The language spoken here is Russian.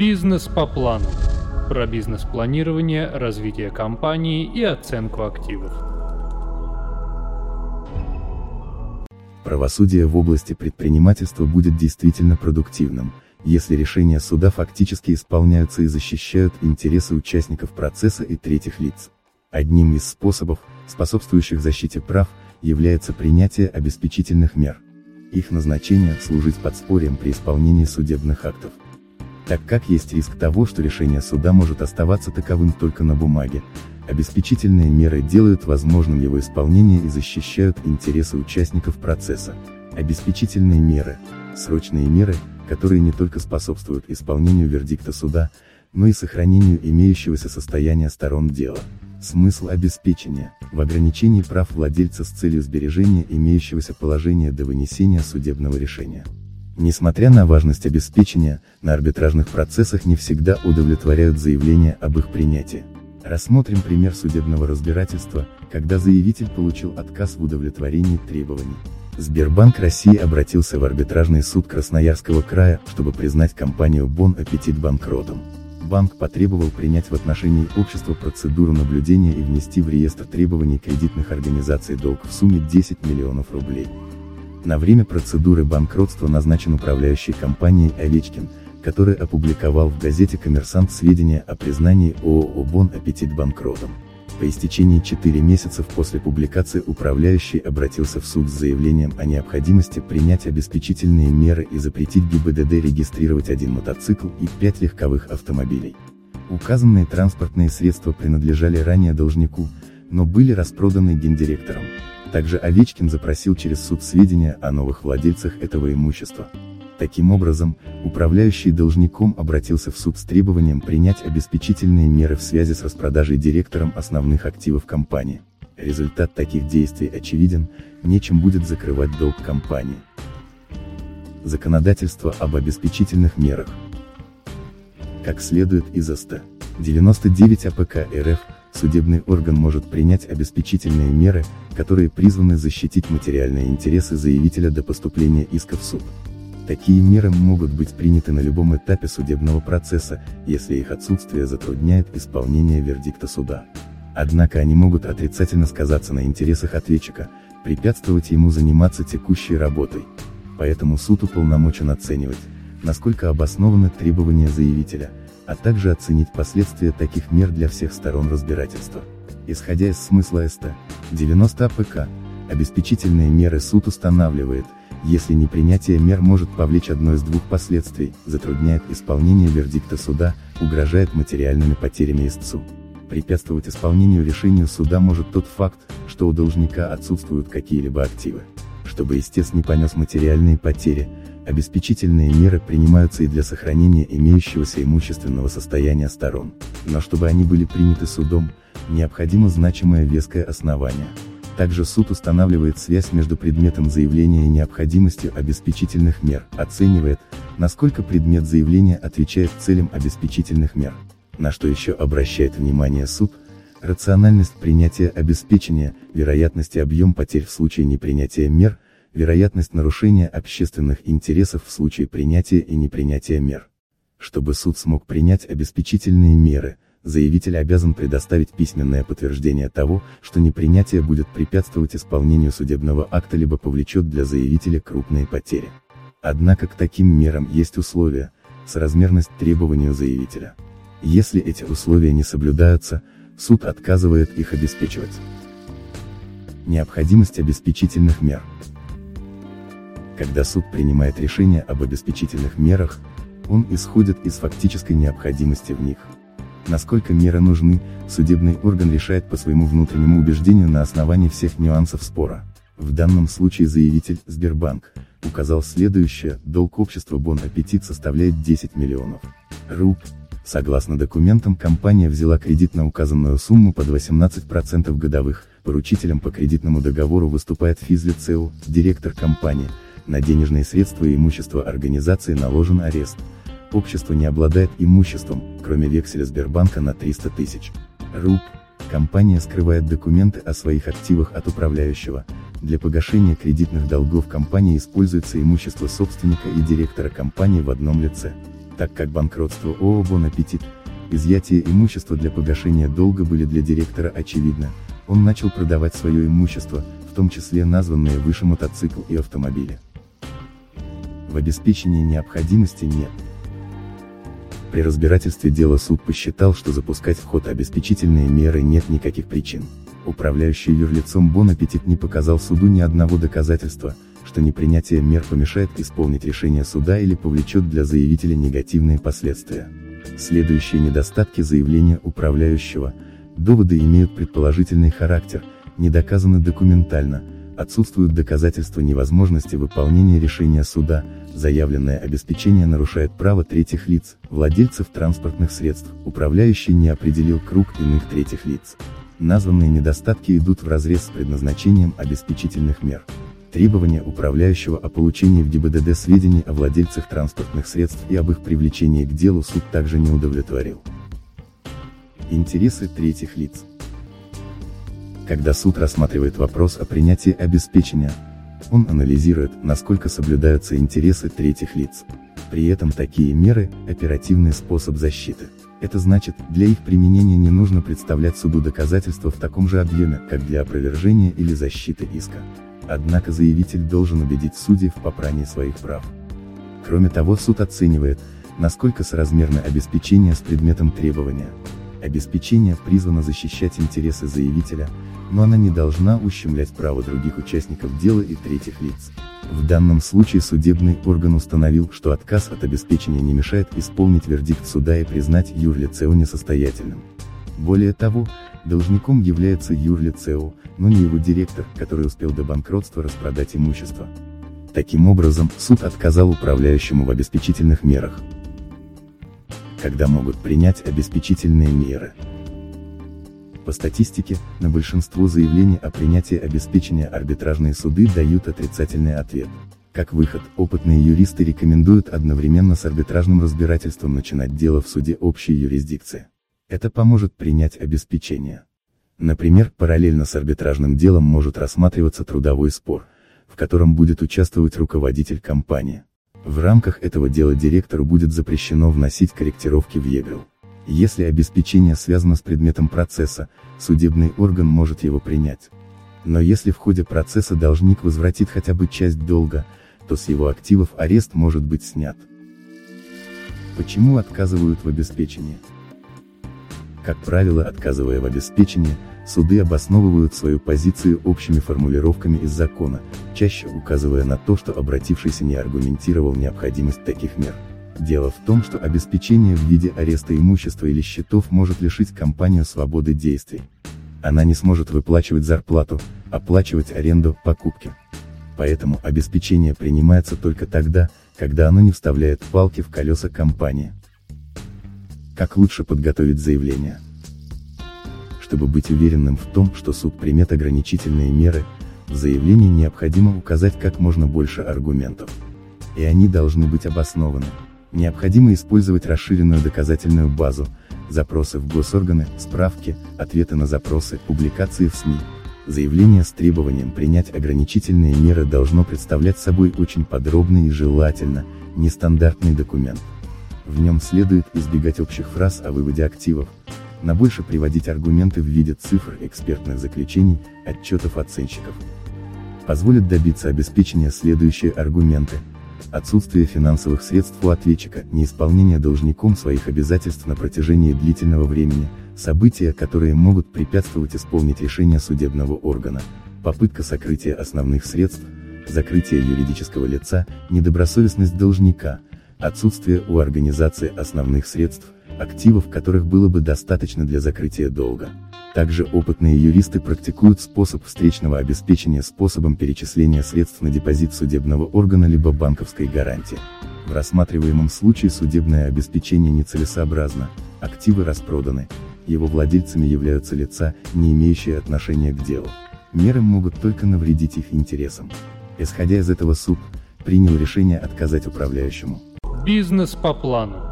Бизнес по плану. Про бизнес-планирование, развитие компании и оценку активов. Правосудие в области предпринимательства будет действительно продуктивным, если решения суда фактически исполняются и защищают интересы участников процесса и третьих лиц. Одним из способов, способствующих защите прав, является принятие обеспечительных мер. Их назначение – служить подспорьем при исполнении судебных актов. Так как есть риск того, что решение суда может оставаться таковым только на бумаге, обеспечительные меры делают возможным его исполнение и защищают интересы участников процесса. Обеспечительные меры – срочные меры, которые не только способствуют исполнению вердикта суда, но и сохранению имеющегося состояния сторон дела. Смысл обеспечения – в ограничении прав владельца с целью сбережения имеющегося положения до вынесения судебного решения. Несмотря на важность обеспечения, на арбитражных процессах не всегда удовлетворяют заявления об их принятии. Рассмотрим пример судебного разбирательства, когда заявитель получил отказ в удовлетворении требований. Сбербанк России обратился в арбитражный суд Красноярского края, чтобы признать компанию Бон Аппетит банкротом банк потребовал принять в отношении общества процедуру наблюдения и внести в реестр требований кредитных организаций долг в сумме 10 миллионов рублей. На время процедуры банкротства назначен управляющий компанией Овечкин, который опубликовал в газете «Коммерсант» сведения о признании ООО «Бон Аппетит» банкротом. По истечении 4 месяцев после публикации управляющий обратился в суд с заявлением о необходимости принять обеспечительные меры и запретить ГИБДД регистрировать один мотоцикл и 5 легковых автомобилей. Указанные транспортные средства принадлежали ранее должнику, но были распроданы гендиректором. Также Овечкин запросил через суд сведения о новых владельцах этого имущества. Таким образом, управляющий должником обратился в суд с требованием принять обеспечительные меры в связи с распродажей директором основных активов компании. Результат таких действий очевиден, нечем будет закрывать долг компании. Законодательство об обеспечительных мерах. Как следует из ст. 99 АПК РФ, судебный орган может принять обеспечительные меры, которые призваны защитить материальные интересы заявителя до поступления иска в суд. Такие меры могут быть приняты на любом этапе судебного процесса, если их отсутствие затрудняет исполнение вердикта суда. Однако они могут отрицательно сказаться на интересах ответчика, препятствовать ему заниматься текущей работой. Поэтому суд уполномочен оценивать, насколько обоснованы требования заявителя, а также оценить последствия таких мер для всех сторон разбирательства. Исходя из смысла СТ 90 АПК, обеспечительные меры суд устанавливает, если непринятие мер может повлечь одно из двух последствий, затрудняет исполнение вердикта суда, угрожает материальными потерями истцу. Препятствовать исполнению решения суда может тот факт, что у должника отсутствуют какие-либо активы. Чтобы истец не понес материальные потери, обеспечительные меры принимаются и для сохранения имеющегося имущественного состояния сторон. Но чтобы они были приняты судом, необходимо значимое веское основание. Также суд устанавливает связь между предметом заявления и необходимостью обеспечительных мер, оценивает, насколько предмет заявления отвечает целям обеспечительных мер. На что еще обращает внимание суд, рациональность принятия обеспечения, вероятность и объем потерь в случае непринятия мер, вероятность нарушения общественных интересов в случае принятия и непринятия мер. Чтобы суд смог принять обеспечительные меры, заявитель обязан предоставить письменное подтверждение того, что непринятие будет препятствовать исполнению судебного акта либо повлечет для заявителя крупные потери. Однако к таким мерам есть условия, соразмерность требованию заявителя. Если эти условия не соблюдаются, суд отказывает их обеспечивать. Необходимость обеспечительных мер. Когда суд принимает решение об обеспечительных мерах, он исходит из фактической необходимости в них. Насколько меры нужны, судебный орган решает по своему внутреннему убеждению на основании всех нюансов спора. В данном случае заявитель, Сбербанк, указал следующее, долг общества Бон Аппетит составляет 10 миллионов руб. Согласно документам компания взяла кредит на указанную сумму под 18% годовых, поручителем по кредитному договору выступает физлицеу, директор компании, на денежные средства и имущество организации наложен арест общество не обладает имуществом, кроме векселя Сбербанка на 300 тысяч руб. Компания скрывает документы о своих активах от управляющего. Для погашения кредитных долгов компании используется имущество собственника и директора компании в одном лице. Так как банкротство ООО «Бон Аппетит», изъятие имущества для погашения долга были для директора очевидно, он начал продавать свое имущество, в том числе названные выше мотоцикл и автомобили. В обеспечении необходимости нет. При разбирательстве дела суд посчитал, что запускать в ход обеспечительные меры нет никаких причин. Управляющий юрлицом Бон Аппетит не показал суду ни одного доказательства, что непринятие мер помешает исполнить решение суда или повлечет для заявителя негативные последствия. Следующие недостатки заявления управляющего – Доводы имеют предположительный характер, не доказаны документально, отсутствуют доказательства невозможности выполнения решения суда, заявленное обеспечение нарушает право третьих лиц, владельцев транспортных средств, управляющий не определил круг иных третьих лиц. Названные недостатки идут вразрез с предназначением обеспечительных мер. Требования управляющего о получении в ГИБДД сведений о владельцах транспортных средств и об их привлечении к делу суд также не удовлетворил. Интересы третьих лиц. Когда суд рассматривает вопрос о принятии обеспечения, он анализирует, насколько соблюдаются интересы третьих лиц. При этом такие меры – оперативный способ защиты. Это значит, для их применения не нужно представлять суду доказательства в таком же объеме, как для опровержения или защиты иска. Однако заявитель должен убедить судей в попрании своих прав. Кроме того суд оценивает, насколько соразмерно обеспечение с предметом требования. Обеспечение призвано защищать интересы заявителя, но она не должна ущемлять право других участников дела и третьих лиц. В данном случае судебный орган установил, что отказ от обеспечения не мешает исполнить вердикт суда и признать юрлицео несостоятельным. Более того, должником является юрлицео, но не его директор, который успел до банкротства распродать имущество. Таким образом, суд отказал управляющему в обеспечительных мерах когда могут принять обеспечительные меры. По статистике, на большинство заявлений о принятии обеспечения арбитражные суды дают отрицательный ответ. Как выход, опытные юристы рекомендуют одновременно с арбитражным разбирательством начинать дело в суде общей юрисдикции. Это поможет принять обеспечение. Например, параллельно с арбитражным делом может рассматриваться трудовой спор, в котором будет участвовать руководитель компании. В рамках этого дела директору будет запрещено вносить корректировки в ЕГРЛ. Если обеспечение связано с предметом процесса, судебный орган может его принять. Но если в ходе процесса должник возвратит хотя бы часть долга, то с его активов арест может быть снят. Почему отказывают в обеспечении? Как правило, отказывая в обеспечении, суды обосновывают свою позицию общими формулировками из закона, чаще указывая на то, что обратившийся не аргументировал необходимость таких мер. Дело в том, что обеспечение в виде ареста имущества или счетов может лишить компанию свободы действий. Она не сможет выплачивать зарплату, оплачивать аренду, покупки. Поэтому обеспечение принимается только тогда, когда оно не вставляет палки в колеса компании. Как лучше подготовить заявление? Чтобы быть уверенным в том, что суд примет ограничительные меры, в заявлении необходимо указать как можно больше аргументов. И они должны быть обоснованы. Необходимо использовать расширенную доказательную базу, запросы в госорганы, справки, ответы на запросы, публикации в СМИ. Заявление с требованием принять ограничительные меры должно представлять собой очень подробный и желательно, нестандартный документ. В нем следует избегать общих фраз о выводе активов, на больше приводить аргументы в виде цифр, экспертных заключений, отчетов оценщиков. Позволит добиться обеспечения следующие аргументы. Отсутствие финансовых средств у ответчика, неисполнение должником своих обязательств на протяжении длительного времени, события, которые могут препятствовать исполнить решение судебного органа, попытка сокрытия основных средств, закрытие юридического лица, недобросовестность должника, отсутствие у организации основных средств, активов которых было бы достаточно для закрытия долга. Также опытные юристы практикуют способ встречного обеспечения способом перечисления средств на депозит судебного органа либо банковской гарантии. В рассматриваемом случае судебное обеспечение нецелесообразно, активы распроданы, его владельцами являются лица, не имеющие отношения к делу. Меры могут только навредить их интересам. Исходя из этого суд, принял решение отказать управляющему. Бизнес по плану.